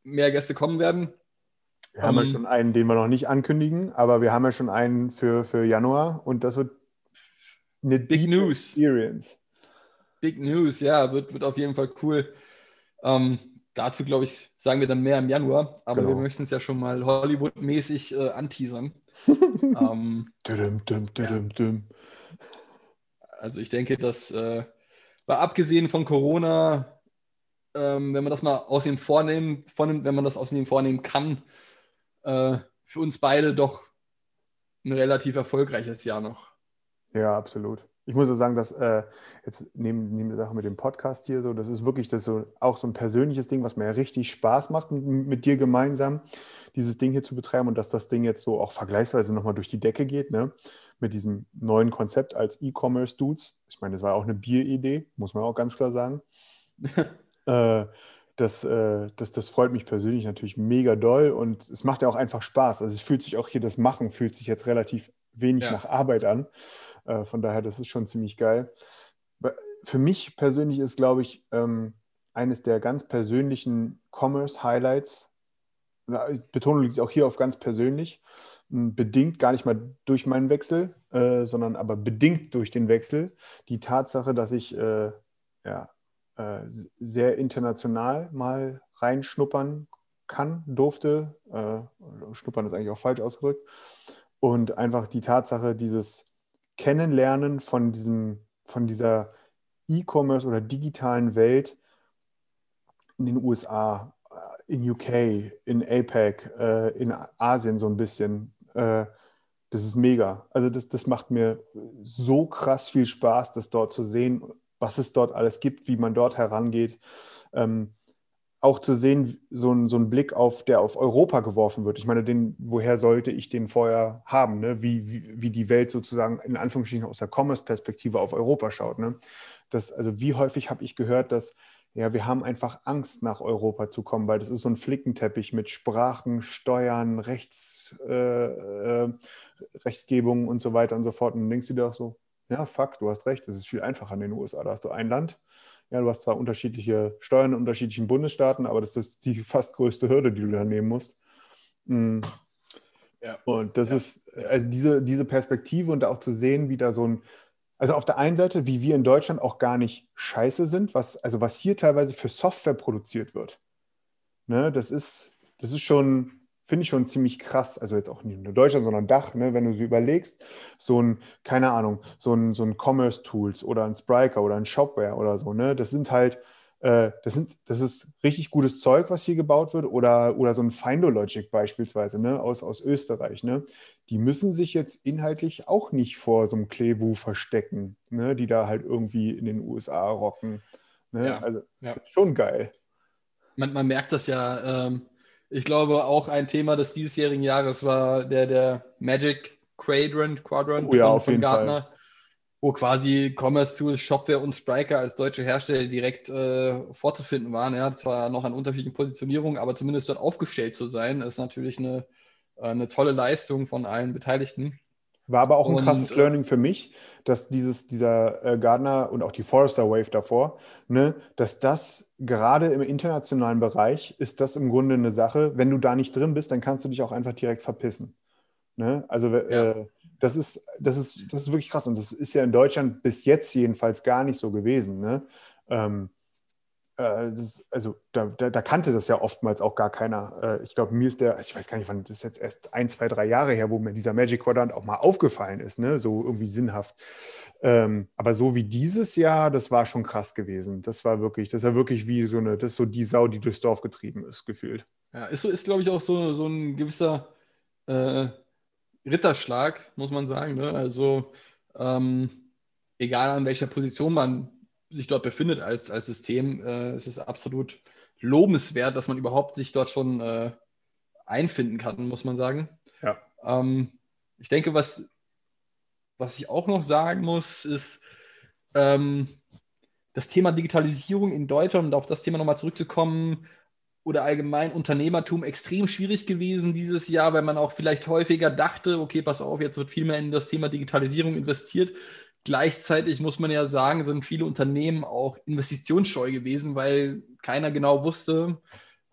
mehr Gäste kommen werden. Wir haben ja ähm, schon einen, den wir noch nicht ankündigen, aber wir haben ja schon einen für, für Januar und das wird eine Big News. Experience. Big News, ja, wird, wird auf jeden Fall cool. Ähm, dazu, glaube ich, sagen wir dann mehr im Januar, aber genau. wir möchten es ja schon mal Hollywood-mäßig äh, anteasern. *laughs* ähm, düm, düm, düm, ja. Also ich denke, das äh, war abgesehen von Corona, ähm, wenn man das mal aus dem vornehmen, vornimmt, wenn man das aus dem vornehmen kann, äh, für uns beide doch ein relativ erfolgreiches Jahr noch. Ja, absolut ich muss so sagen, dass äh, jetzt neben, neben der Sache mit dem Podcast hier so, das ist wirklich das so auch so ein persönliches Ding, was mir ja richtig Spaß macht, mit, mit dir gemeinsam dieses Ding hier zu betreiben und dass das Ding jetzt so auch vergleichsweise nochmal durch die Decke geht, ne? Mit diesem neuen Konzept als E-Commerce-Dudes. Ich meine, das war auch eine Bieridee, muss man auch ganz klar sagen. *laughs* äh, das, äh, das, das freut mich persönlich natürlich mega doll und es macht ja auch einfach Spaß. Also es fühlt sich auch hier das Machen, fühlt sich jetzt relativ wenig ja. nach Arbeit an. Äh, von daher, das ist schon ziemlich geil. Für mich persönlich ist, glaube ich, ähm, eines der ganz persönlichen Commerce-Highlights, Betonung liegt auch hier auf ganz persönlich, bedingt gar nicht mal durch meinen Wechsel, äh, sondern aber bedingt durch den Wechsel, die Tatsache, dass ich äh, ja, äh, sehr international mal reinschnuppern kann, durfte. Äh, schnuppern ist eigentlich auch falsch ausgedrückt. Und einfach die Tatsache, dieses Kennenlernen von, diesem, von dieser E-Commerce oder digitalen Welt in den USA, äh, in UK, in APEC, äh, in Asien so ein bisschen. Äh, das ist mega. Also das, das macht mir so krass viel Spaß, das dort zu sehen, was es dort alles gibt, wie man dort herangeht. Ähm, auch zu sehen, so ein, so ein Blick auf, der auf Europa geworfen wird. Ich meine, den, woher sollte ich den vorher haben? Ne? Wie, wie, wie die Welt sozusagen in Anführungsstrichen aus der Commerce-Perspektive auf Europa schaut. Ne? Das, also wie häufig habe ich gehört, dass ja, wir haben einfach Angst, nach Europa zu kommen, weil das ist so ein Flickenteppich mit Sprachen, Steuern, Rechts, äh, äh, Rechtsgebung und so weiter und so fort. Und dann denkst du dir auch so, ja, fuck, du hast recht, das ist viel einfacher in den USA. Da hast du ein Land, Ja, du hast zwar unterschiedliche Steuern in unterschiedlichen Bundesstaaten, aber das ist die fast größte Hürde, die du da nehmen musst. Mhm. Ja. Und das ja. ist, also diese, diese Perspektive und auch zu sehen, wie da so ein, also auf der einen Seite, wie wir in Deutschland auch gar nicht scheiße sind, was, also was hier teilweise für Software produziert wird. Ne, das ist, das ist schon, finde ich schon ziemlich krass. Also jetzt auch nicht nur Deutschland, sondern Dach, ne, wenn du sie überlegst, so ein, keine Ahnung, so ein, so ein Commerce-Tools oder ein Spriker oder ein Shopware oder so, ne, das sind halt, äh, das, sind, das ist richtig gutes Zeug, was hier gebaut wird, oder, oder so ein Findologic beispielsweise ne, aus, aus Österreich. Ne? Die müssen sich jetzt inhaltlich auch nicht vor so einem Klebu verstecken, ne, die da halt irgendwie in den USA rocken. Ne? Ja, also ja. schon geil. Man, man, merkt das ja. Ähm, ich glaube, auch ein Thema des diesjährigen Jahres war der, der Magic Quadrant, Quadrant oh ja, von, von Gartner. Fall wo quasi Commerce Tools, Shopware und Spriker als deutsche Hersteller direkt äh, vorzufinden waren. Ja, zwar noch an unterschiedlichen Positionierungen, aber zumindest dort aufgestellt zu sein, ist natürlich eine, äh, eine tolle Leistung von allen Beteiligten. War aber auch ein und, krasses äh, Learning für mich, dass dieses, dieser äh, Gardner und auch die Forrester Wave davor, ne, dass das gerade im internationalen Bereich ist das im Grunde eine Sache, wenn du da nicht drin bist, dann kannst du dich auch einfach direkt verpissen. Ne? Also ja. äh, das ist, das, ist, das ist wirklich krass. Und das ist ja in Deutschland bis jetzt jedenfalls gar nicht so gewesen. Ne? Ähm, äh, das, also da, da, da, kannte das ja oftmals auch gar keiner. Äh, ich glaube, mir ist der, ich weiß gar nicht, wann das ist jetzt erst ein, zwei, drei Jahre her, wo mir dieser Magic Quadrant auch mal aufgefallen ist, ne? so irgendwie sinnhaft. Ähm, aber so wie dieses Jahr, das war schon krass gewesen. Das war wirklich, das war wirklich wie so eine, das ist so die Sau, die durchs Dorf getrieben ist, gefühlt. Ja, ist, ist glaube ich, auch so, so ein gewisser äh Ritterschlag, muss man sagen. Ne? Also ähm, egal an welcher Position man sich dort befindet als, als System, äh, es ist absolut lobenswert, dass man überhaupt sich dort schon äh, einfinden kann, muss man sagen. Ja. Ähm, ich denke, was, was ich auch noch sagen muss, ist ähm, das Thema Digitalisierung in Deutschland und auf das Thema nochmal zurückzukommen, oder allgemein Unternehmertum extrem schwierig gewesen dieses Jahr, weil man auch vielleicht häufiger dachte, okay, pass auf, jetzt wird viel mehr in das Thema Digitalisierung investiert. Gleichzeitig muss man ja sagen, sind viele Unternehmen auch investitionsscheu gewesen, weil keiner genau wusste,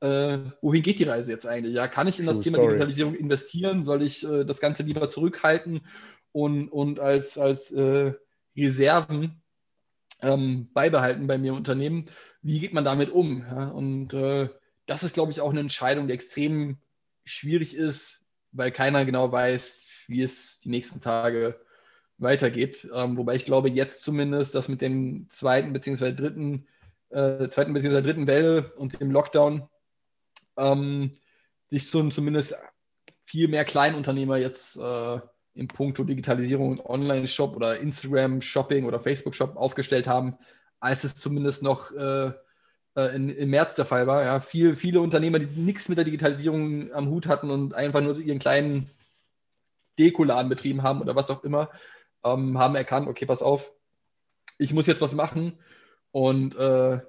äh, wohin geht die Reise jetzt eigentlich? Ja, kann ich in True das Thema Story. Digitalisierung investieren? Soll ich äh, das Ganze lieber zurückhalten und, und als, als äh, Reserven ähm, beibehalten bei mir im Unternehmen? Wie geht man damit um? Ja? Und äh, das ist, glaube ich, auch eine Entscheidung, die extrem schwierig ist, weil keiner genau weiß, wie es die nächsten Tage weitergeht. Ähm, wobei ich glaube, jetzt zumindest, dass mit dem zweiten bzw. dritten, äh, zweiten bzw. dritten Welle und dem Lockdown ähm, sich so, zumindest viel mehr Kleinunternehmer jetzt äh, im Punkto Digitalisierung und Online-Shop oder Instagram-Shopping oder Facebook-Shop aufgestellt haben, als es zumindest noch äh, äh, in, im März der Fall war. Ja, viel, viele Unternehmer, die nichts mit der Digitalisierung am Hut hatten und einfach nur ihren kleinen Dekoladen betrieben haben oder was auch immer, ähm, haben erkannt, okay, pass auf, ich muss jetzt was machen. Und äh,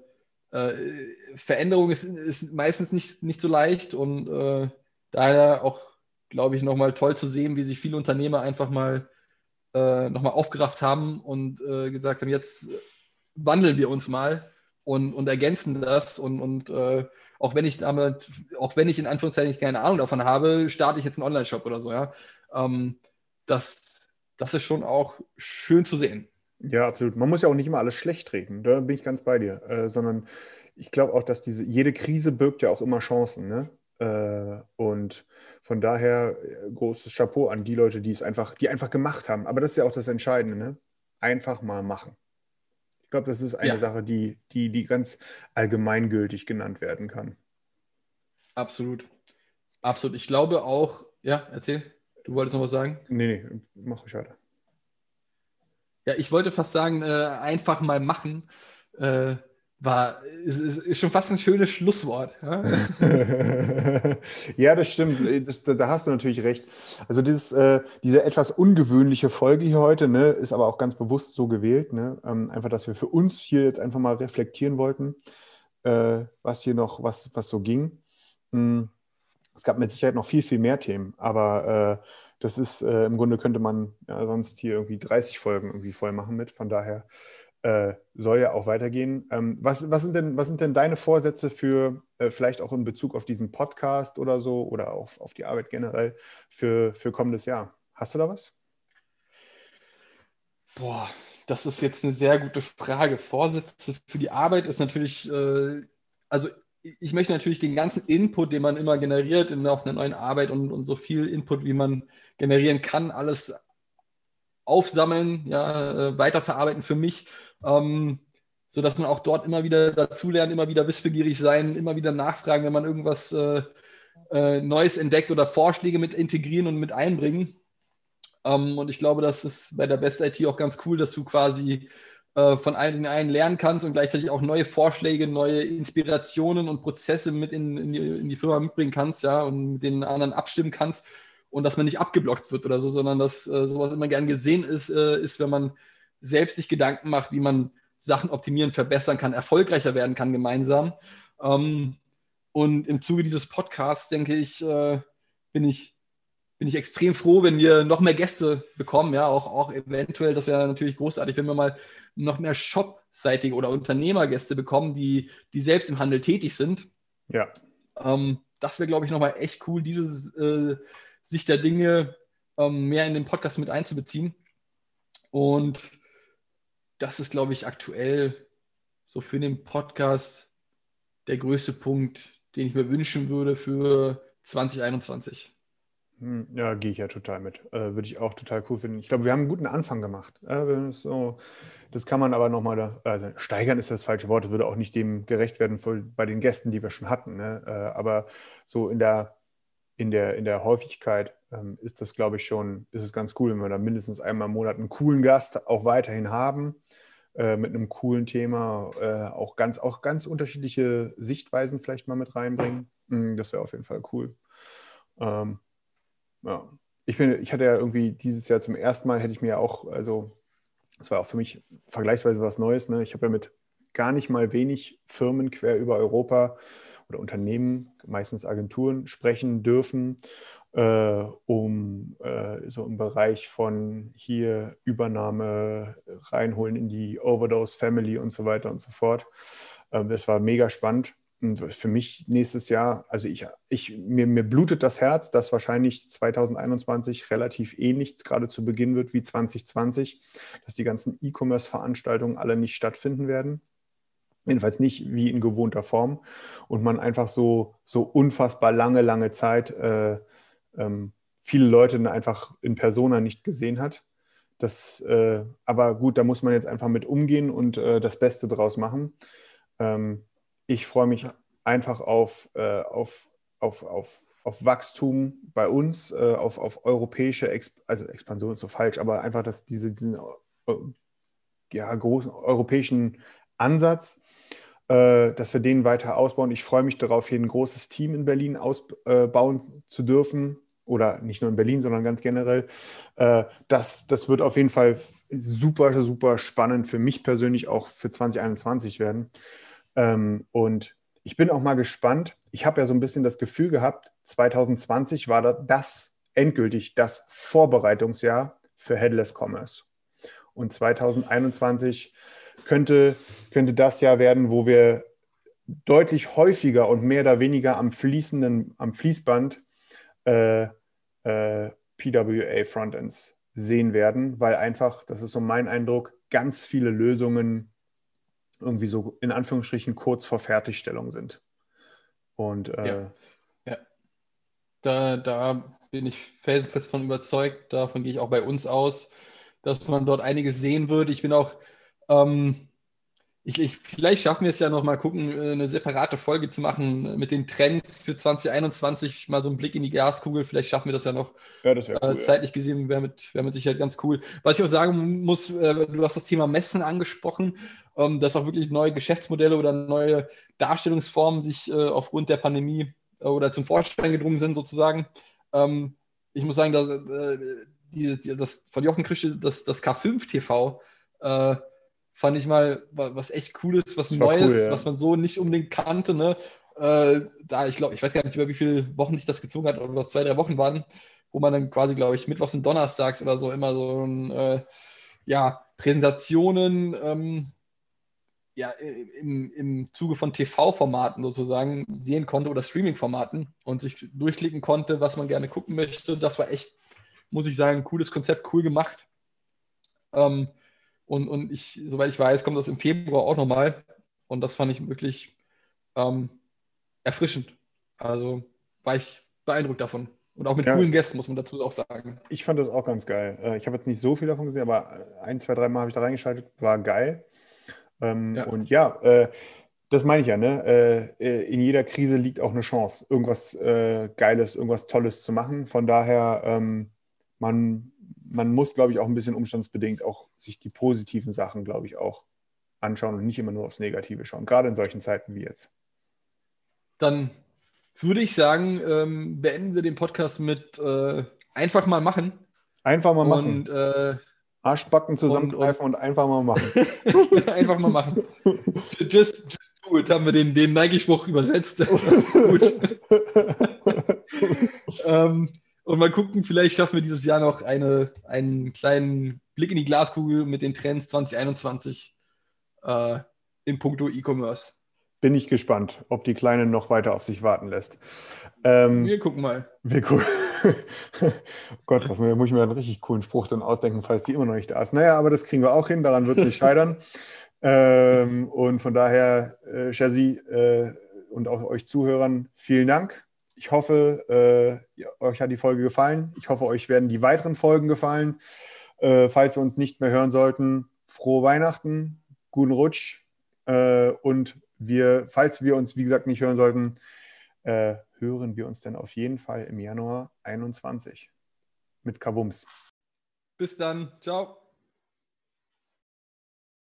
äh, Veränderung ist, ist, meistens nicht, nicht so leicht und äh, daher auch, glaube ich, nochmal toll zu sehen, wie sich viele Unternehmer einfach mal äh, nochmal aufgerafft haben und äh, gesagt haben, jetzt wandeln wir uns mal und, und ergänzen das und, und äh, auch wenn ich damit, auch wenn ich in Anführungszeichen keine Ahnung davon habe, starte ich jetzt einen Online-Shop oder so, ja. Ähm, das, das ist schon auch schön zu sehen. Ja, absolut. Man muss ja auch nicht immer alles schlecht reden, da bin ich ganz bei dir, äh, sondern ich glaube auch, dass diese, jede Krise birgt ja auch immer Chancen, ne? Äh, und von daher äh, großes Chapeau an die Leute, die es einfach, die einfach gemacht haben. Aber das ist ja auch das Entscheidende, ne? Einfach mal machen glaube, das ist eine ja. Sache, die, die, die ganz allgemeingültig genannt werden kann. Absolut. Absolut. Ich glaube auch, ja, erzähl. Du wolltest noch was sagen? Nee, nee, mach ruhig weiter. Ja, ich wollte fast sagen, äh, einfach mal machen. Äh, war, ist, ist, schon fast ein schönes Schlusswort. Ja, *laughs* ja das stimmt. Das, da hast du natürlich recht. Also dieses, äh, diese etwas ungewöhnliche Folge hier heute ne, ist aber auch ganz bewusst so gewählt. Ne? Ähm, einfach, dass wir für uns hier jetzt einfach mal reflektieren wollten, äh, was hier noch, was, was so ging. Hm. Es gab mit Sicherheit noch viel, viel mehr Themen, aber äh, das ist, äh, im Grunde könnte man ja, sonst hier irgendwie 30 Folgen irgendwie voll machen mit. Von daher äh, soll ja auch weitergehen. Ähm, was, was, sind denn, was sind denn deine Vorsätze für äh, vielleicht auch in Bezug auf diesen Podcast oder so oder auf, auf die Arbeit generell für, für kommendes Jahr? Hast du da was? Boah, das ist jetzt eine sehr gute Frage. Vorsätze für die Arbeit ist natürlich, äh, also ich möchte natürlich den ganzen Input, den man immer generiert in, auf einer neuen Arbeit und, und so viel Input, wie man generieren kann, alles aufsammeln, ja, äh, weiterverarbeiten für mich, ähm, sodass man auch dort immer wieder dazulernt, immer wieder wissbegierig sein, immer wieder nachfragen, wenn man irgendwas äh, äh, Neues entdeckt oder Vorschläge mit integrieren und mit einbringen. Ähm, und ich glaube, das ist bei der Best IT auch ganz cool, dass du quasi äh, von allen einen lernen kannst und gleichzeitig auch neue Vorschläge, neue Inspirationen und Prozesse mit in, in, die, in die Firma mitbringen kannst, ja, und mit den anderen abstimmen kannst und dass man nicht abgeblockt wird oder so, sondern dass äh, sowas immer gern gesehen ist, äh, ist, wenn man selbst sich Gedanken macht, wie man Sachen optimieren, verbessern kann, erfolgreicher werden kann gemeinsam. Ähm, und im Zuge dieses Podcasts, denke ich, äh, bin ich bin ich extrem froh, wenn wir noch mehr Gäste bekommen. Ja, auch, auch eventuell, das wäre natürlich großartig, wenn wir mal noch mehr Shop-seitige oder Unternehmergäste bekommen, die, die selbst im Handel tätig sind. Ja. Ähm, das wäre, glaube ich, nochmal echt cool, diese äh, Sicht der Dinge ähm, mehr in den Podcast mit einzubeziehen. Und das ist, glaube ich, aktuell so für den Podcast der größte Punkt, den ich mir wünschen würde für 2021. Hm, ja, gehe ich ja total mit. Äh, würde ich auch total cool finden. Ich glaube, wir haben einen guten Anfang gemacht. Äh, so, das kann man aber nochmal, da, also steigern ist das falsche Wort, würde auch nicht dem gerecht werden bei den Gästen, die wir schon hatten. Ne? Äh, aber so in der, in der, in der Häufigkeit ähm, ist das, glaube ich, schon, ist es ganz cool, wenn wir da mindestens einmal im Monat einen coolen Gast auch weiterhin haben. Äh, mit einem coolen Thema, äh, auch, ganz, auch ganz unterschiedliche Sichtweisen vielleicht mal mit reinbringen. Mm, das wäre auf jeden Fall cool. Ähm, ja. Ich finde, ich hatte ja irgendwie dieses Jahr zum ersten Mal, hätte ich mir auch, also das war auch für mich vergleichsweise was Neues. Ne? Ich habe ja mit gar nicht mal wenig Firmen quer über Europa oder Unternehmen, meistens Agenturen, sprechen dürfen, äh, um äh, so im Bereich von hier Übernahme reinholen in die Overdose Family und so weiter und so fort. Äh, das war mega spannend. Für mich nächstes Jahr, also ich, ich, mir, mir blutet das Herz, dass wahrscheinlich 2021 relativ ähnlich gerade zu Beginn wird wie 2020, dass die ganzen E-Commerce-Veranstaltungen alle nicht stattfinden werden. Jedenfalls nicht wie in gewohnter Form. Und man einfach so, so unfassbar lange, lange Zeit äh, ähm, viele Leute einfach in Persona nicht gesehen hat. Das, äh, aber gut, da muss man jetzt einfach mit umgehen und äh, das Beste draus machen. Ähm, ich freue mich einfach auf, äh, auf, auf, auf, auf Wachstum bei uns, äh, auf, auf europäische, Exp also Expansion ist so falsch, aber einfach dass diese, diesen äh, ja, großen europäischen Ansatz, äh, dass wir den weiter ausbauen. Ich freue mich darauf, hier ein großes Team in Berlin ausbauen zu dürfen. Oder nicht nur in Berlin, sondern ganz generell. Äh, das, das wird auf jeden Fall super, super spannend für mich persönlich, auch für 2021 werden. Ähm, und ich bin auch mal gespannt. Ich habe ja so ein bisschen das Gefühl gehabt, 2020 war das endgültig das Vorbereitungsjahr für Headless Commerce. Und 2021 könnte, könnte das Jahr werden, wo wir deutlich häufiger und mehr oder weniger am fließenden, am Fließband äh, äh, PWA Frontends sehen werden, weil einfach, das ist so mein Eindruck, ganz viele Lösungen irgendwie so in Anführungsstrichen kurz vor Fertigstellung sind. Und äh, ja. ja. Da, da bin ich felsenfest von überzeugt, davon gehe ich auch bei uns aus, dass man dort einiges sehen würde. Ich bin auch, ähm, ich, ich, vielleicht schaffen wir es ja noch mal gucken, äh, eine separate Folge zu machen mit den Trends für 2021, mal so einen Blick in die Glaskugel. Vielleicht schaffen wir das ja noch. Ja, das wäre äh, cool. Äh, zeitlich ja. gesehen wäre mit, wär mit Sicherheit ganz cool. Was ich auch sagen muss, äh, du hast das Thema Messen angesprochen ähm, dass auch wirklich neue Geschäftsmodelle oder neue Darstellungsformen sich äh, aufgrund der Pandemie äh, oder zum Vorschein gedrungen sind, sozusagen. Ähm, ich muss sagen, dass, äh, die, die, das von Jochen Krische, das, das K5 TV, äh, fand ich mal was echt Cooles, was Neues, cool, ja. was man so nicht unbedingt kannte. Ne? Äh, da, ich glaube, ich weiß gar nicht, über wie viele Wochen sich das gezogen hat, oder zwei, drei Wochen waren, wo man dann quasi, glaube ich, mittwochs und donnerstags oder so immer so ein äh, ja, Präsentationen ähm, ja, im, im Zuge von TV-Formaten sozusagen sehen konnte oder Streaming-Formaten und sich durchklicken konnte, was man gerne gucken möchte. Das war echt, muss ich sagen, cooles Konzept, cool gemacht. Ähm, und, und ich, soweit ich weiß, kommt das im Februar auch nochmal. Und das fand ich wirklich ähm, erfrischend. Also war ich beeindruckt davon. Und auch mit ja. coolen Gästen, muss man dazu auch sagen. Ich fand das auch ganz geil. Äh, ich habe jetzt nicht so viel davon gesehen, aber ein, zwei, drei Mal habe ich da reingeschaltet, war geil. Ähm, ja. Und ja, äh, das meine ich ja, ne? Äh, äh, in jeder Krise liegt auch eine Chance, irgendwas äh, Geiles, irgendwas Tolles zu machen. Von daher, ähm, man, man muss, glaube ich, auch ein bisschen umstandsbedingt auch sich die positiven Sachen, glaube ich, auch anschauen und nicht immer nur aufs Negative schauen, gerade in solchen Zeiten wie jetzt. Dann würde ich sagen, ähm, beenden wir den Podcast mit äh, einfach mal machen. Einfach mal machen. Und, äh, Arschbacken zusammenkneifen und, und, und, einfach mal machen. *laughs* einfach mal machen. Just, just do it, haben wir den, den Nike-Spruch übersetzt. *laughs* Gut. ähm, und mal gucken, vielleicht schaffen wir dieses Jahr noch eine, einen kleinen Blick in die Glaskugel mit den Trends 2021 äh, in puncto E-Commerce bin ich gespannt, ob die Kleine noch weiter auf sich warten lässt. Ähm, wir gucken mal. Wir gucken. *laughs* oh Gott, was muss ich mir einen richtig coolen Spruch dann ausdenken, falls die immer noch nicht da ist. Naja, aber das kriegen wir auch hin, daran wird es nicht *laughs* scheitern. ähm, und von daher, äh, Shazzy äh, und auch euch Zuhörern, vielen Dank. Ich hoffe, äh, euch hat die Folge gefallen. Ich hoffe, euch werden die weiteren Folgen gefallen. Äh, falls wir uns nicht mehr hören sollten, frohe Weihnachten, guten Rutsch äh, und wir, falls wir uns, wie gesagt, nicht hören sollten, äh, hören wir uns dann auf jeden Fall im Januar 21 mit Kavums. Bis dann. Ciao.